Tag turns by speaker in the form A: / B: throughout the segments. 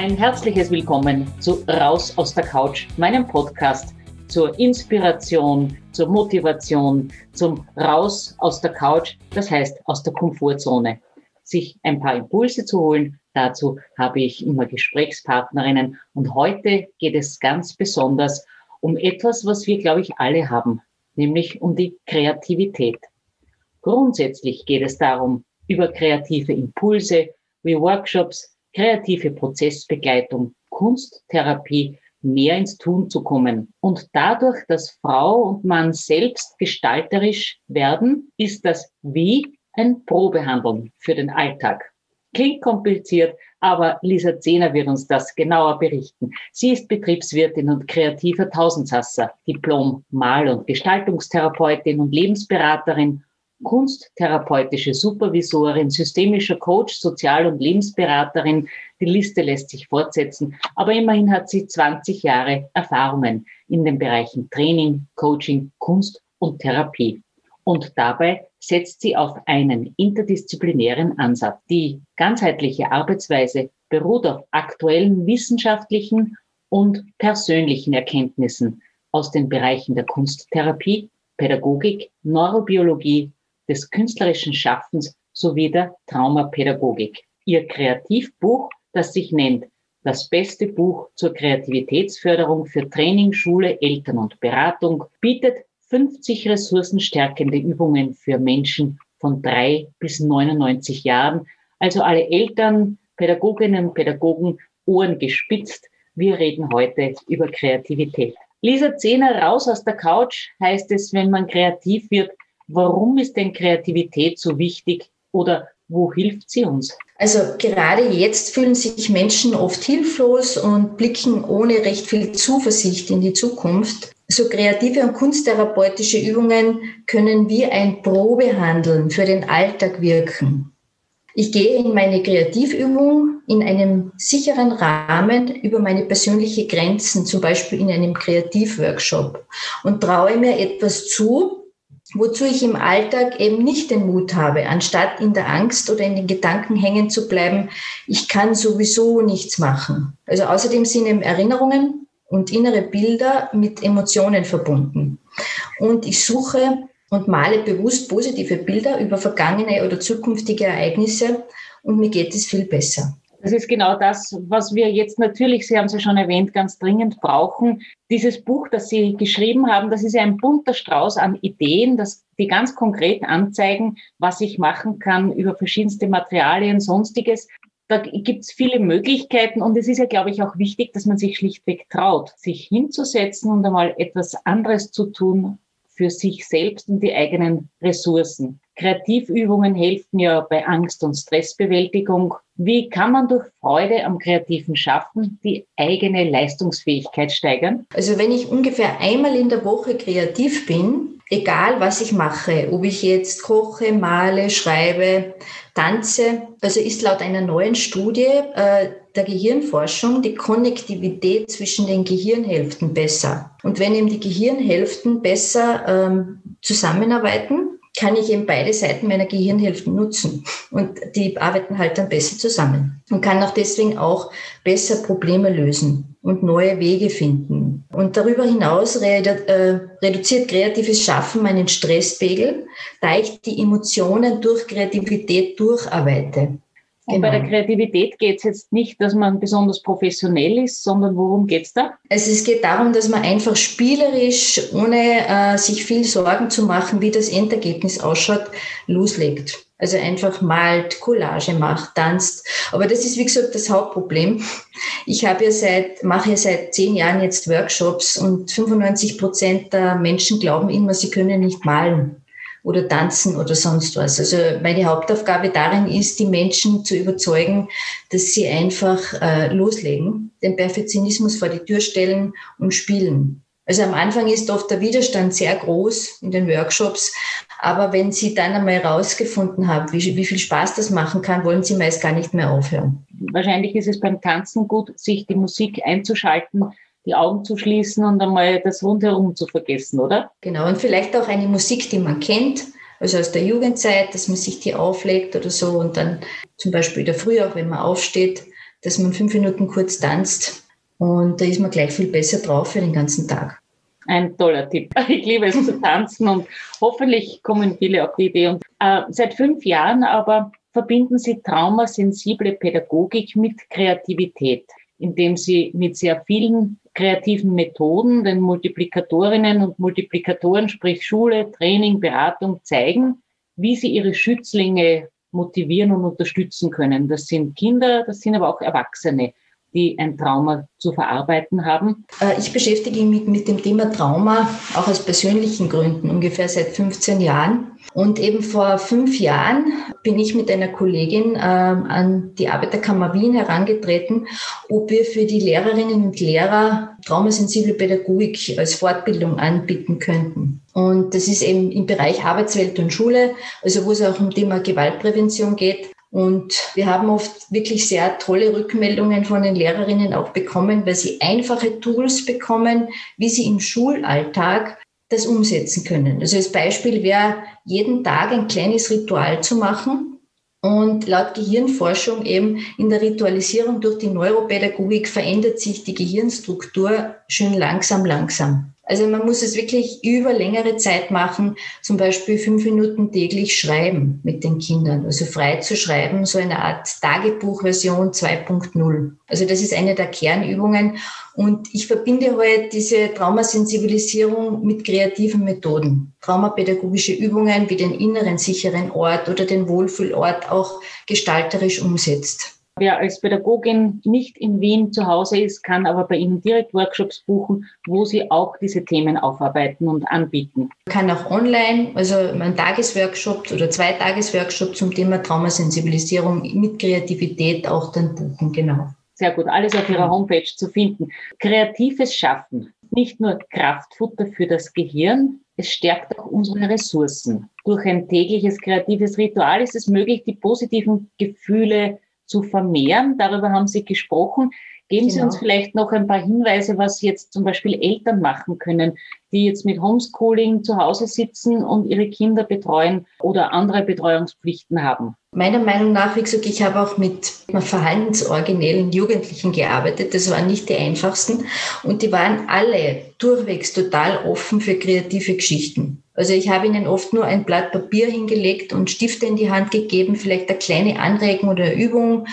A: Ein herzliches Willkommen zu Raus aus der Couch, meinem Podcast zur Inspiration, zur Motivation, zum Raus aus der Couch, das heißt aus der Komfortzone, sich ein paar Impulse zu holen. Dazu habe ich immer Gesprächspartnerinnen und heute geht es ganz besonders um etwas, was wir, glaube ich, alle haben, nämlich um die Kreativität. Grundsätzlich geht es darum, über kreative Impulse wie Workshops, kreative Prozessbegleitung, Kunsttherapie mehr ins Tun zu kommen. Und dadurch, dass Frau und Mann selbst gestalterisch werden, ist das Wie ein Probehandeln für den Alltag. Klingt kompliziert, aber Lisa Zehner wird uns das genauer berichten. Sie ist Betriebswirtin und kreativer Tausendsasser, Diplom Mal- und Gestaltungstherapeutin und Lebensberaterin kunsttherapeutische Supervisorin, systemischer Coach, Sozial- und Lebensberaterin. Die Liste lässt sich fortsetzen. Aber immerhin hat sie 20 Jahre Erfahrungen in den Bereichen Training, Coaching, Kunst und Therapie. Und dabei setzt sie auf einen interdisziplinären Ansatz. Die ganzheitliche Arbeitsweise beruht auf aktuellen wissenschaftlichen und persönlichen Erkenntnissen aus den Bereichen der Kunsttherapie, Pädagogik, Neurobiologie, des künstlerischen Schaffens sowie der Traumapädagogik. Ihr Kreativbuch, das sich nennt Das beste Buch zur Kreativitätsförderung für Training, Schule, Eltern und Beratung, bietet 50 ressourcenstärkende Übungen für Menschen von drei bis 99 Jahren. Also alle Eltern, Pädagoginnen, Pädagogen, Ohren gespitzt. Wir reden heute über Kreativität. Lisa Zehner raus aus der Couch heißt es, wenn man kreativ wird, Warum ist denn Kreativität so wichtig oder wo hilft sie uns?
B: Also gerade jetzt fühlen sich Menschen oft hilflos und blicken ohne recht viel Zuversicht in die Zukunft. So kreative und kunsttherapeutische Übungen können wie ein Probehandeln für den Alltag wirken. Ich gehe in meine Kreativübung in einem sicheren Rahmen über meine persönlichen Grenzen, zum Beispiel in einem Kreativworkshop und traue mir etwas zu, wozu ich im Alltag eben nicht den Mut habe, anstatt in der Angst oder in den Gedanken hängen zu bleiben, ich kann sowieso nichts machen. Also außerdem sind eben Erinnerungen und innere Bilder mit Emotionen verbunden. Und ich suche und male bewusst positive Bilder über vergangene oder zukünftige Ereignisse und mir geht es viel besser.
A: Das ist genau das, was wir jetzt natürlich, Sie haben es ja schon erwähnt, ganz dringend brauchen. Dieses Buch, das Sie geschrieben haben, das ist ja ein bunter Strauß an Ideen, das, die ganz konkret anzeigen, was ich machen kann über verschiedenste Materialien, sonstiges. Da gibt es viele Möglichkeiten und es ist ja, glaube ich, auch wichtig, dass man sich schlichtweg traut, sich hinzusetzen und einmal etwas anderes zu tun für sich selbst und die eigenen Ressourcen. Kreativübungen helfen ja bei Angst- und Stressbewältigung. Wie kann man durch Freude am kreativen Schaffen die eigene Leistungsfähigkeit steigern?
B: Also wenn ich ungefähr einmal in der Woche kreativ bin, egal was ich mache, ob ich jetzt koche, male, schreibe, tanze, also ist laut einer neuen Studie äh, der Gehirnforschung die Konnektivität zwischen den Gehirnhälften besser. Und wenn eben die Gehirnhälften besser ähm, zusammenarbeiten, kann ich eben beide Seiten meiner Gehirnhälften nutzen. Und die arbeiten halt dann besser zusammen und kann auch deswegen auch besser Probleme lösen und neue Wege finden. Und darüber hinaus äh, reduziert kreatives Schaffen meinen Stresspegel, da ich die Emotionen durch Kreativität durcharbeite.
A: Und genau. bei der genau. Kreativität geht es jetzt nicht, dass man besonders professionell ist, sondern worum geht es da?
B: Also es geht darum, dass man einfach spielerisch, ohne äh, sich viel Sorgen zu machen, wie das Endergebnis ausschaut, loslegt. Also einfach malt, Collage macht, tanzt. Aber das ist, wie gesagt, das Hauptproblem. Ich habe ja seit, mache ja seit zehn Jahren jetzt Workshops und 95 Prozent der Menschen glauben immer, sie können nicht malen oder tanzen oder sonst was. Also meine Hauptaufgabe darin ist, die Menschen zu überzeugen, dass sie einfach äh, loslegen, den Perfektionismus vor die Tür stellen und spielen. Also am Anfang ist oft der Widerstand sehr groß in den Workshops, aber wenn Sie dann einmal herausgefunden haben, wie, wie viel Spaß das machen kann, wollen Sie meist gar nicht mehr aufhören.
A: Wahrscheinlich ist es beim Tanzen gut, sich die Musik einzuschalten, die Augen zu schließen und einmal das rundherum zu vergessen, oder?
B: Genau, und vielleicht auch eine Musik, die man kennt, also aus der Jugendzeit, dass man sich die auflegt oder so und dann zum Beispiel in der Früh auch, wenn man aufsteht, dass man fünf Minuten kurz tanzt und da ist man gleich viel besser drauf für den ganzen Tag.
A: Ein toller Tipp. Ich liebe es zu tanzen und hoffentlich kommen viele auf die Idee. Und äh, seit fünf Jahren aber verbinden Sie traumasensible Pädagogik mit Kreativität, indem Sie mit sehr vielen kreativen Methoden den Multiplikatorinnen und Multiplikatoren, sprich Schule, Training, Beratung, zeigen, wie sie ihre Schützlinge motivieren und unterstützen können. Das sind Kinder, das sind aber auch Erwachsene die ein Trauma zu verarbeiten haben?
B: Äh, ich beschäftige mich mit dem Thema Trauma auch aus persönlichen Gründen ungefähr seit 15 Jahren. Und eben vor fünf Jahren bin ich mit einer Kollegin äh, an die Arbeiterkammer Wien herangetreten, ob wir für die Lehrerinnen und Lehrer traumasensible Pädagogik als Fortbildung anbieten könnten. Und das ist eben im Bereich Arbeitswelt und Schule, also wo es auch um Thema Gewaltprävention geht. Und wir haben oft wirklich sehr tolle Rückmeldungen von den Lehrerinnen auch bekommen, weil sie einfache Tools bekommen, wie sie im Schulalltag das umsetzen können. Also als Beispiel wäre, jeden Tag ein kleines Ritual zu machen. Und laut Gehirnforschung eben in der Ritualisierung durch die Neuropädagogik verändert sich die Gehirnstruktur schön langsam, langsam. Also man muss es wirklich über längere Zeit machen, zum Beispiel fünf Minuten täglich schreiben mit den Kindern, also frei zu schreiben, so eine Art Tagebuchversion 2.0. Also das ist eine der Kernübungen und ich verbinde heute diese Traumasensibilisierung mit kreativen Methoden. Traumapädagogische Übungen wie den inneren sicheren Ort oder den Wohlfühlort auch gestalterisch umsetzt.
A: Wer als Pädagogin nicht in Wien zu Hause ist, kann aber bei Ihnen direkt Workshops buchen, wo Sie auch diese Themen aufarbeiten und anbieten.
B: Man kann auch online, also ein Tagesworkshop oder zwei Tagesworkshop zum Thema Traumasensibilisierung mit Kreativität auch dann buchen, genau.
A: Sehr gut, alles auf Ihrer Homepage zu finden. Kreatives Schaffen, nicht nur Kraftfutter für das Gehirn, es stärkt auch unsere Ressourcen. Durch ein tägliches kreatives Ritual ist es möglich, die positiven Gefühle zu vermehren. Darüber haben Sie gesprochen. Geben genau. Sie uns vielleicht noch ein paar Hinweise, was jetzt zum Beispiel Eltern machen können, die jetzt mit Homeschooling zu Hause sitzen und ihre Kinder betreuen oder andere Betreuungspflichten haben.
B: Meiner Meinung nach, wie gesagt, ich habe auch mit verhaltensoriginellen Jugendlichen gearbeitet. Das waren nicht die einfachsten. Und die waren alle durchwegs total offen für kreative Geschichten. Also ich habe ihnen oft nur ein Blatt Papier hingelegt und Stifte in die Hand gegeben, vielleicht eine kleine Anregung oder Übung.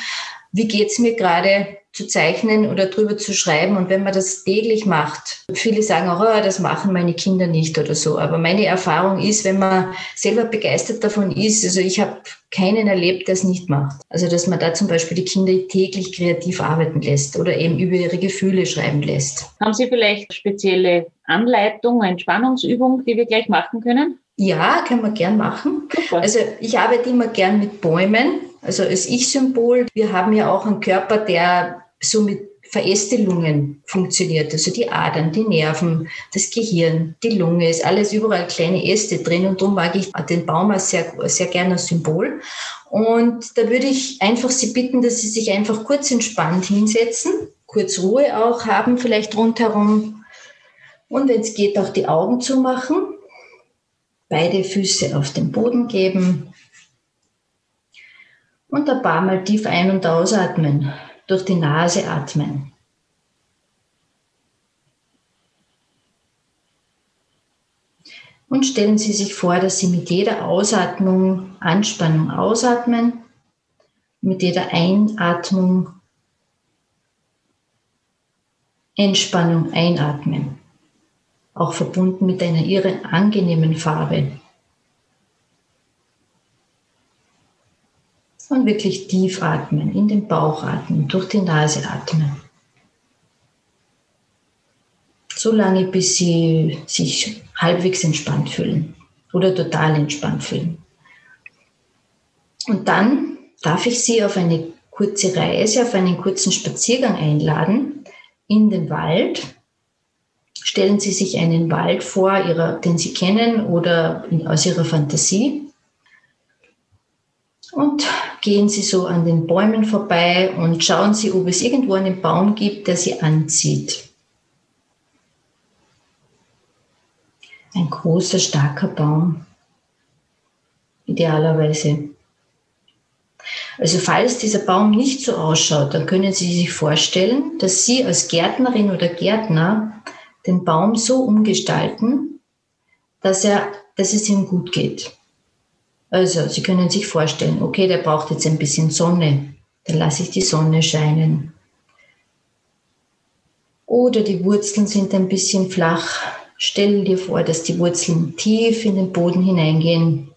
B: Wie geht's mir gerade? zu zeichnen oder drüber zu schreiben. Und wenn man das täglich macht, viele sagen auch, oh, das machen meine Kinder nicht oder so. Aber meine Erfahrung ist, wenn man selber begeistert davon ist, also ich habe keinen erlebt, der es nicht macht. Also dass man da zum Beispiel die Kinder täglich kreativ arbeiten lässt oder eben über ihre Gefühle schreiben lässt.
A: Haben Sie vielleicht spezielle Anleitung, Entspannungsübung, die wir gleich machen können?
B: Ja, können wir gern machen. Super. Also ich arbeite immer gern mit Bäumen, also als Ich-Symbol. Wir haben ja auch einen Körper, der so mit Verästelungen funktioniert. Also die Adern, die Nerven, das Gehirn, die Lunge, ist alles überall kleine Äste drin und darum mag ich den Baum als sehr, sehr gerne als Symbol. Und da würde ich einfach Sie bitten, dass Sie sich einfach kurz entspannt hinsetzen, kurz Ruhe auch haben, vielleicht rundherum. Und wenn es geht, auch die Augen zu machen, beide Füße auf den Boden geben und ein paar Mal tief ein- und ausatmen durch die Nase atmen. Und stellen Sie sich vor, dass Sie mit jeder Ausatmung Anspannung ausatmen, mit jeder Einatmung Entspannung einatmen, auch verbunden mit einer irre angenehmen Farbe. Und wirklich tief atmen, in den Bauch atmen, durch die Nase atmen. So lange, bis Sie sich halbwegs entspannt fühlen oder total entspannt fühlen. Und dann darf ich Sie auf eine kurze Reise, auf einen kurzen Spaziergang einladen in den Wald. Stellen Sie sich einen Wald vor, den Sie kennen oder aus Ihrer Fantasie. Und gehen Sie so an den Bäumen vorbei und schauen Sie, ob es irgendwo einen Baum gibt, der Sie anzieht. Ein großer, starker Baum, idealerweise. Also falls dieser Baum nicht so ausschaut, dann können Sie sich vorstellen, dass Sie als Gärtnerin oder Gärtner den Baum so umgestalten, dass, er, dass es ihm gut geht. Also Sie können sich vorstellen, okay, der braucht jetzt ein bisschen Sonne, dann lasse ich die Sonne scheinen. Oder die Wurzeln sind ein bisschen flach. Stell dir vor, dass die Wurzeln tief in den Boden hineingehen.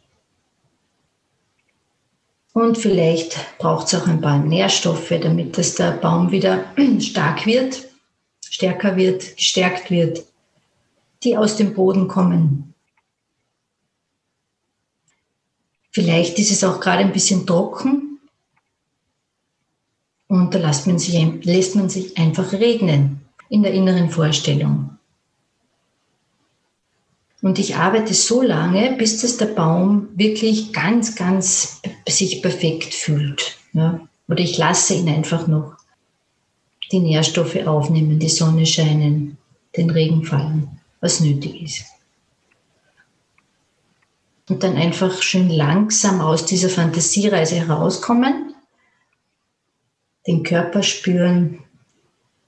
B: Und vielleicht braucht es auch ein paar Nährstoffe, damit dass der Baum wieder stark wird, stärker wird, gestärkt wird, die aus dem Boden kommen. Vielleicht ist es auch gerade ein bisschen trocken und da lässt man sich, lässt man sich einfach regnen in der inneren Vorstellung. Und ich arbeite so lange, bis das der Baum wirklich ganz, ganz sich perfekt fühlt. Ja? Oder ich lasse ihn einfach noch die Nährstoffe aufnehmen, die Sonne scheinen, den Regen fallen, was nötig ist. Und dann einfach schön langsam aus dieser Fantasiereise herauskommen, den Körper spüren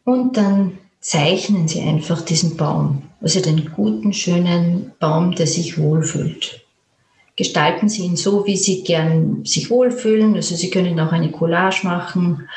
B: und dann zeichnen Sie einfach diesen Baum, also den guten, schönen Baum, der sich wohlfühlt. Gestalten Sie ihn so, wie Sie gern sich wohlfühlen. Also Sie können auch eine Collage machen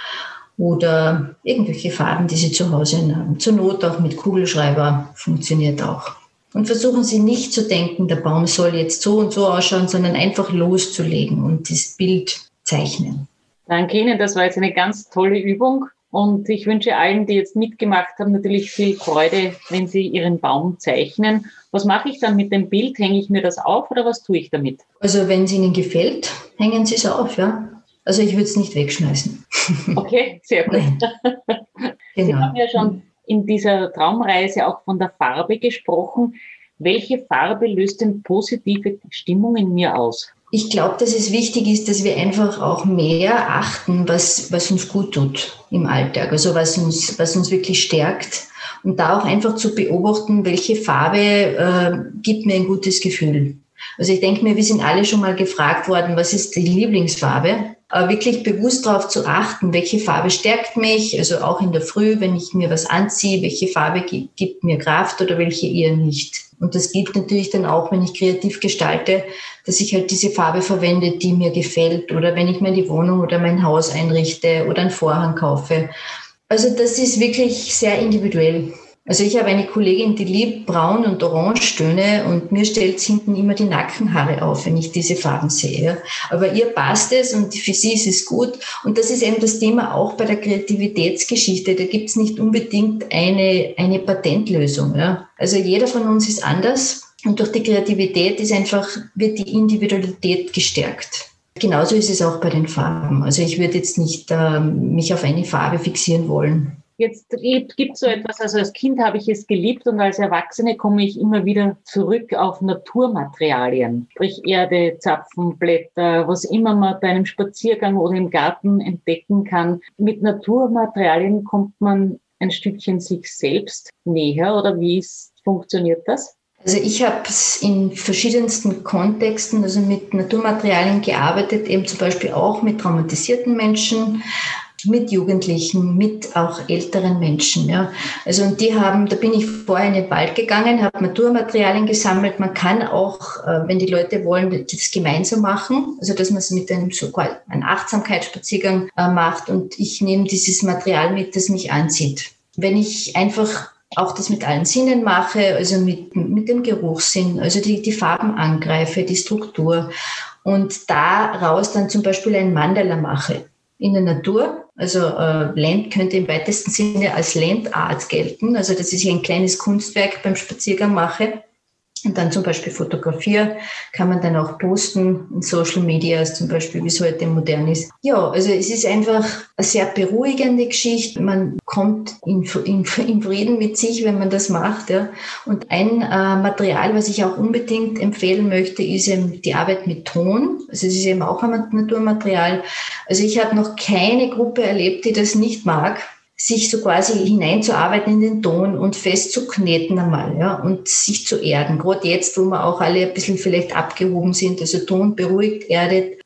B: oder irgendwelche Farben, die Sie zu Hause haben. Zur Not auch mit Kugelschreiber funktioniert auch. Und versuchen Sie nicht zu denken, der Baum soll jetzt so und so ausschauen, sondern einfach loszulegen und das Bild zeichnen.
A: Danke Ihnen, das war jetzt eine ganz tolle Übung. Und ich wünsche allen, die jetzt mitgemacht haben, natürlich viel Freude, wenn sie ihren Baum zeichnen. Was mache ich dann mit dem Bild? Hänge ich mir das auf oder was tue ich damit?
B: Also wenn es Ihnen gefällt, hängen Sie es auf, ja. Also ich würde es nicht wegschmeißen.
A: Okay, sehr gut. Genau. Sie haben ja schon in dieser Traumreise auch von der Farbe gesprochen. Welche Farbe löst denn positive Stimmung in mir aus?
B: ich glaube, dass es wichtig ist, dass wir einfach auch mehr achten, was, was uns gut tut im Alltag, also was uns, was uns wirklich stärkt. Und da auch einfach zu beobachten, welche Farbe äh, gibt mir ein gutes Gefühl. Also ich denke mir, wir sind alle schon mal gefragt worden, was ist die Lieblingsfarbe? Aber wirklich bewusst darauf zu achten, welche Farbe stärkt mich, also auch in der Früh, wenn ich mir was anziehe, welche Farbe gibt, gibt mir Kraft oder welche eher nicht. Und das gilt natürlich dann auch, wenn ich kreativ gestalte, dass ich halt diese Farbe verwende, die mir gefällt oder wenn ich mir die Wohnung oder mein Haus einrichte oder einen Vorhang kaufe. Also das ist wirklich sehr individuell. Also ich habe eine Kollegin, die liebt Braun- und Orangetöne und mir stellt hinten immer die Nackenhaare auf, wenn ich diese Farben sehe. Aber ihr passt es und für sie ist es gut. Und das ist eben das Thema auch bei der Kreativitätsgeschichte. Da gibt es nicht unbedingt eine, eine Patentlösung. Ja. Also jeder von uns ist anders und durch die Kreativität ist einfach, wird die Individualität gestärkt. Genauso ist es auch bei den Farben. Also ich würde jetzt nicht äh, mich auf eine Farbe fixieren wollen.
A: Jetzt gibt so etwas, also als Kind habe ich es geliebt und als Erwachsene komme ich immer wieder zurück auf Naturmaterialien, sprich Erde, Zapfen, Blätter, was immer man bei einem Spaziergang oder im Garten entdecken kann. Mit Naturmaterialien kommt man ein Stückchen sich selbst näher oder wie ist, funktioniert das?
B: Also ich habe in verschiedensten Kontexten, also mit Naturmaterialien gearbeitet, eben zum Beispiel auch mit traumatisierten Menschen, mit Jugendlichen, mit auch älteren Menschen. Ja. Also und die haben, da bin ich vorher in den Wald gegangen, habe Naturmaterialien gesammelt. Man kann auch, äh, wenn die Leute wollen, das gemeinsam machen, also dass man es mit einem so einen Achtsamkeitsspaziergang äh, macht und ich nehme dieses Material mit, das mich anzieht. Wenn ich einfach auch das mit allen Sinnen mache, also mit, mit dem Geruchssinn, also die, die Farben angreife, die Struktur und daraus dann zum Beispiel ein Mandala mache in der Natur. Also äh, Land könnte im weitesten Sinne als Landart gelten. Also dass ich ein kleines Kunstwerk beim Spaziergang mache und dann zum Beispiel fotografiere, kann man dann auch posten in Social Media, zum Beispiel, wie es heute modern ist. Ja, also es ist einfach eine sehr beruhigende Geschichte. Man kommt in, in, in Frieden mit sich, wenn man das macht. Ja. Und ein äh, Material, was ich auch unbedingt empfehlen möchte, ist eben die Arbeit mit Ton. Also es ist eben auch ein Naturmaterial. Also ich habe noch keine Gruppe erlebt, die das nicht mag sich so quasi hineinzuarbeiten in den Ton und festzukneten einmal, ja, und sich zu erden. Gerade jetzt, wo wir auch alle ein bisschen vielleicht abgehoben sind, also Ton beruhigt, erdet.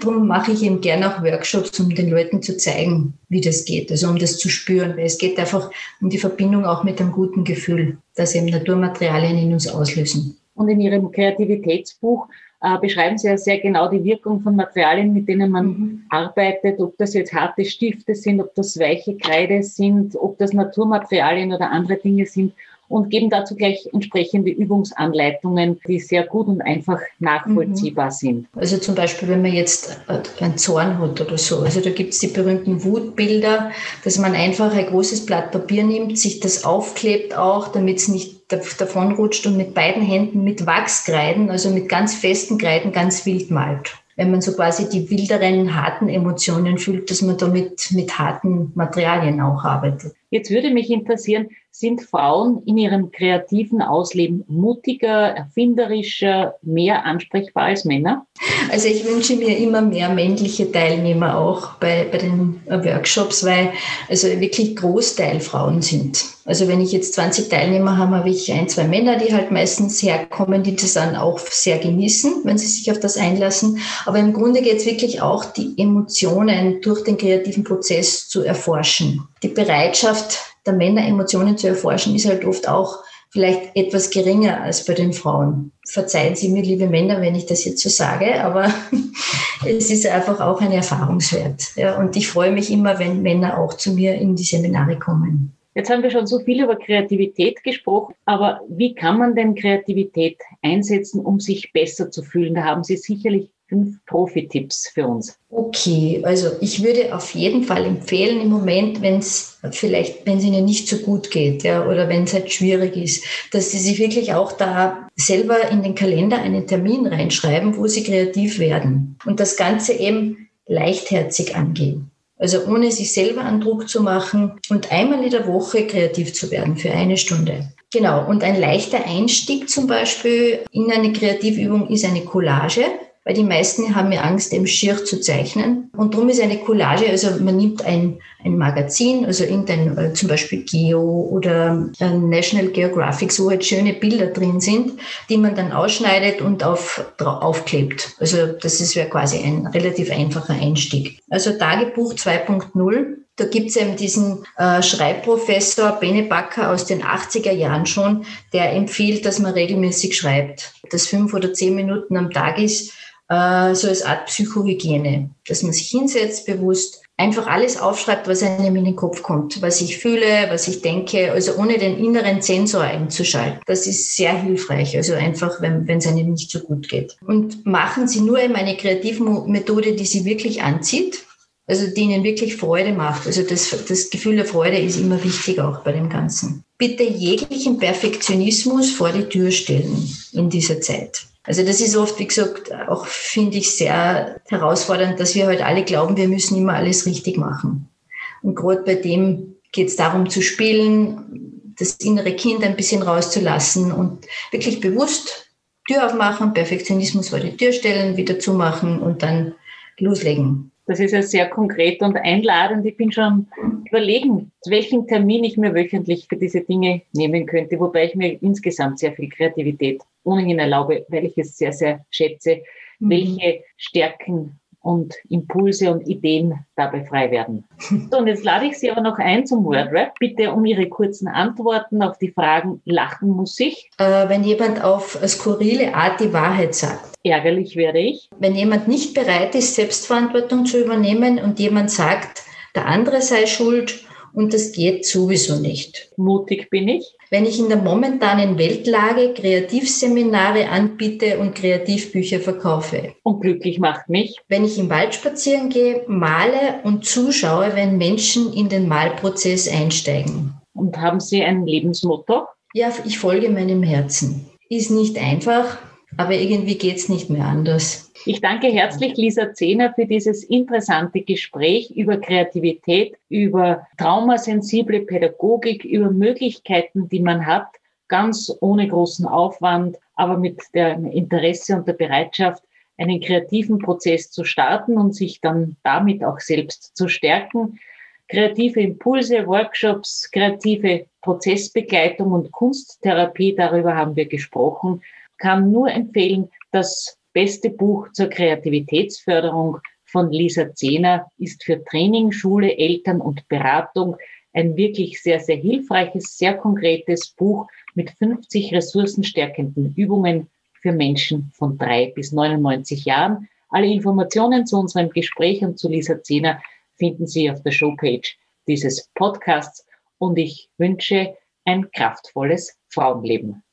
B: Darum mache ich eben gerne auch Workshops, um den Leuten zu zeigen, wie das geht, also um das zu spüren, weil es geht einfach um die Verbindung auch mit einem guten Gefühl, dass eben Naturmaterialien in uns auslösen.
A: Und in Ihrem Kreativitätsbuch äh, beschreiben Sie ja sehr genau die Wirkung von Materialien, mit denen man mhm. arbeitet, ob das jetzt harte Stifte sind, ob das weiche Kreide sind, ob das Naturmaterialien oder andere Dinge sind und geben dazu gleich entsprechende Übungsanleitungen, die sehr gut und einfach nachvollziehbar mhm. sind.
B: Also zum Beispiel, wenn man jetzt einen Zorn hat oder so, also da gibt es die berühmten Wutbilder, dass man einfach ein großes Blatt Papier nimmt, sich das aufklebt auch, damit es nicht davonrutscht und mit beiden Händen mit Wachskreiden, also mit ganz festen Kreiden, ganz wild malt wenn man so quasi die wilderen, harten Emotionen fühlt, dass man damit mit harten Materialien auch arbeitet.
A: Jetzt würde mich interessieren, sind Frauen in ihrem kreativen Ausleben mutiger, erfinderischer, mehr ansprechbar als Männer?
B: Also ich wünsche mir immer mehr männliche Teilnehmer auch bei, bei den Workshops, weil also wirklich Großteil Frauen sind. Also wenn ich jetzt 20 Teilnehmer habe, habe ich ein, zwei Männer, die halt meistens herkommen, die das dann auch sehr genießen, wenn sie sich auf das einlassen. Aber im Grunde geht es wirklich auch, die Emotionen durch den kreativen Prozess zu erforschen. Die Bereitschaft der Männer Emotionen zu erforschen, ist halt oft auch vielleicht etwas geringer als bei den Frauen. Verzeihen Sie mir, liebe Männer, wenn ich das jetzt so sage, aber es ist einfach auch ein Erfahrungswert. Ja, und ich freue mich immer, wenn Männer auch zu mir in die Seminare kommen.
A: Jetzt haben wir schon so viel über Kreativität gesprochen, aber wie kann man denn Kreativität einsetzen, um sich besser zu fühlen? Da haben Sie sicherlich fünf Profi-Tipps für uns.
B: Okay, also ich würde auf jeden Fall empfehlen, im Moment, wenn es vielleicht, wenn es ihnen nicht so gut geht, ja, oder wenn es halt schwierig ist, dass sie sich wirklich auch da selber in den Kalender einen Termin reinschreiben, wo sie kreativ werden und das Ganze eben leichtherzig angehen. Also ohne sich selber einen Druck zu machen und einmal in der Woche kreativ zu werden für eine Stunde. Genau, und ein leichter Einstieg zum Beispiel in eine Kreativübung ist eine Collage weil die meisten haben ja Angst, im schier zu zeichnen. Und darum ist eine Collage, also man nimmt ein, ein Magazin, also irgendein, äh, zum Beispiel Geo oder äh, National Geographic, wo halt schöne Bilder drin sind, die man dann ausschneidet und auf, aufklebt. Also das ist ja quasi ein relativ einfacher Einstieg. Also Tagebuch 2.0 da gibt's eben diesen äh, Schreibprofessor Bene Backer aus den 80er Jahren schon, der empfiehlt, dass man regelmäßig schreibt. Das fünf oder zehn Minuten am Tag ist, äh, so als Art Psychohygiene, dass man sich hinsetzt, bewusst einfach alles aufschreibt, was einem in den Kopf kommt, was ich fühle, was ich denke, also ohne den inneren Zensor einzuschalten. Das ist sehr hilfreich, also einfach, wenn es einem nicht so gut geht. Und machen Sie nur eben eine Kreativmethode, die Sie wirklich anzieht, also die Ihnen wirklich Freude macht. Also das, das Gefühl der Freude ist immer wichtig auch bei dem Ganzen. Bitte jeglichen Perfektionismus vor die Tür stellen in dieser Zeit. Also das ist oft, wie gesagt, auch finde ich sehr herausfordernd, dass wir halt alle glauben, wir müssen immer alles richtig machen. Und gerade bei dem geht es darum zu spielen, das innere Kind ein bisschen rauszulassen und wirklich bewusst Tür aufmachen, Perfektionismus vor die Tür stellen, wieder zumachen und dann loslegen.
A: Das ist ja sehr konkret und einladend. Ich bin schon überlegen, welchen Termin ich mir wöchentlich für diese Dinge nehmen könnte, wobei ich mir insgesamt sehr viel Kreativität ohnehin erlaube, weil ich es sehr, sehr schätze, mhm. welche Stärken und Impulse und Ideen dabei frei werden. So, und jetzt lade ich Sie aber noch ein zum Wordrap. Bitte um Ihre kurzen Antworten auf die Fragen, lachen muss ich?
B: Äh, wenn jemand auf skurrile Art die Wahrheit sagt.
A: Ärgerlich wäre ich.
B: Wenn jemand nicht bereit ist, Selbstverantwortung zu übernehmen und jemand sagt, der andere sei schuld und das geht sowieso nicht.
A: Mutig bin ich.
B: Wenn ich in der momentanen Weltlage Kreativseminare anbiete und Kreativbücher verkaufe.
A: Und glücklich macht mich.
B: Wenn ich im Wald spazieren gehe, male und zuschaue, wenn Menschen in den Malprozess einsteigen.
A: Und haben Sie ein Lebensmotto?
B: Ja, ich folge meinem Herzen. Ist nicht einfach, aber irgendwie geht es nicht mehr anders.
A: Ich danke herzlich Lisa Zehner für dieses interessante Gespräch über Kreativität, über traumasensible Pädagogik, über Möglichkeiten, die man hat, ganz ohne großen Aufwand, aber mit dem Interesse und der Bereitschaft, einen kreativen Prozess zu starten und sich dann damit auch selbst zu stärken. Kreative Impulse, Workshops, kreative Prozessbegleitung und Kunsttherapie, darüber haben wir gesprochen, kann nur empfehlen, das beste Buch zur Kreativitätsförderung von Lisa Zehner ist für Training, Schule, Eltern und Beratung ein wirklich sehr, sehr hilfreiches, sehr konkretes Buch mit 50 ressourcenstärkenden Übungen für Menschen von drei bis 99 Jahren. Alle Informationen zu unserem Gespräch und zu Lisa Zehner finden Sie auf der Showpage dieses Podcasts und ich wünsche ein kraftvolles Frauenleben.